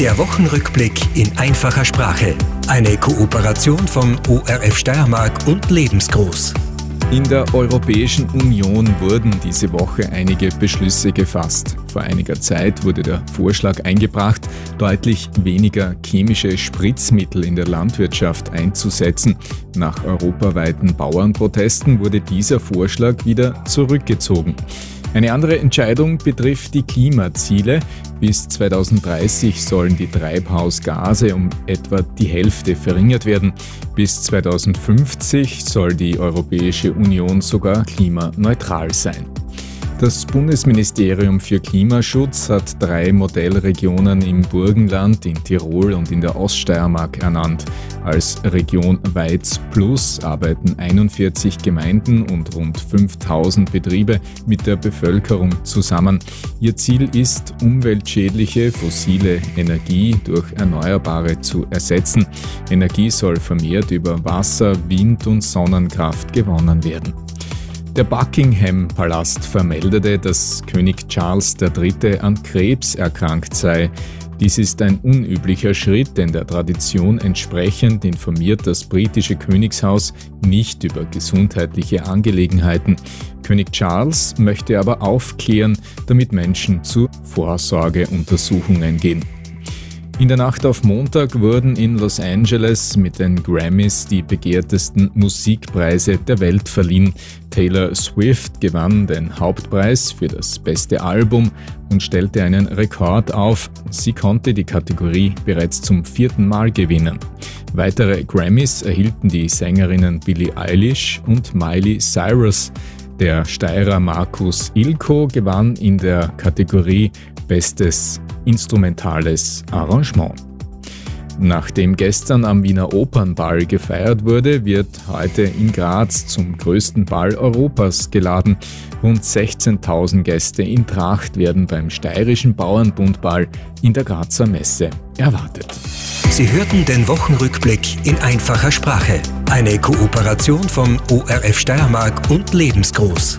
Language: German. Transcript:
Der Wochenrückblick in einfacher Sprache. Eine Kooperation von ORF Steiermark und Lebensgroß. In der Europäischen Union wurden diese Woche einige Beschlüsse gefasst. Vor einiger Zeit wurde der Vorschlag eingebracht, deutlich weniger chemische Spritzmittel in der Landwirtschaft einzusetzen. Nach europaweiten Bauernprotesten wurde dieser Vorschlag wieder zurückgezogen. Eine andere Entscheidung betrifft die Klimaziele. Bis 2030 sollen die Treibhausgase um etwa die Hälfte verringert werden. Bis 2050 soll die Europäische Union sogar klimaneutral sein. Das Bundesministerium für Klimaschutz hat drei Modellregionen im Burgenland, in Tirol und in der Oststeiermark ernannt. Als Region Weiz Plus arbeiten 41 Gemeinden und rund 5000 Betriebe mit der Bevölkerung zusammen. Ihr Ziel ist, umweltschädliche fossile Energie durch erneuerbare zu ersetzen. Energie soll vermehrt über Wasser, Wind und Sonnenkraft gewonnen werden. Der Buckingham-Palast vermeldete, dass König Charles III. an Krebs erkrankt sei. Dies ist ein unüblicher Schritt, denn der Tradition entsprechend informiert das britische Königshaus nicht über gesundheitliche Angelegenheiten. König Charles möchte aber aufklären, damit Menschen zu Vorsorgeuntersuchungen gehen. In der Nacht auf Montag wurden in Los Angeles mit den Grammys die begehrtesten Musikpreise der Welt verliehen. Taylor Swift gewann den Hauptpreis für das beste Album und stellte einen Rekord auf. Sie konnte die Kategorie bereits zum vierten Mal gewinnen. Weitere Grammys erhielten die Sängerinnen Billie Eilish und Miley Cyrus. Der Steirer Markus Ilko gewann in der Kategorie Bestes instrumentales Arrangement. Nachdem gestern am Wiener Opernball gefeiert wurde, wird heute in Graz zum größten Ball Europas geladen. Rund 16.000 Gäste in Tracht werden beim steirischen Bauernbundball in der Grazer Messe erwartet. Sie hörten den Wochenrückblick in einfacher Sprache. Eine Kooperation von ORF Steiermark und Lebensgroß.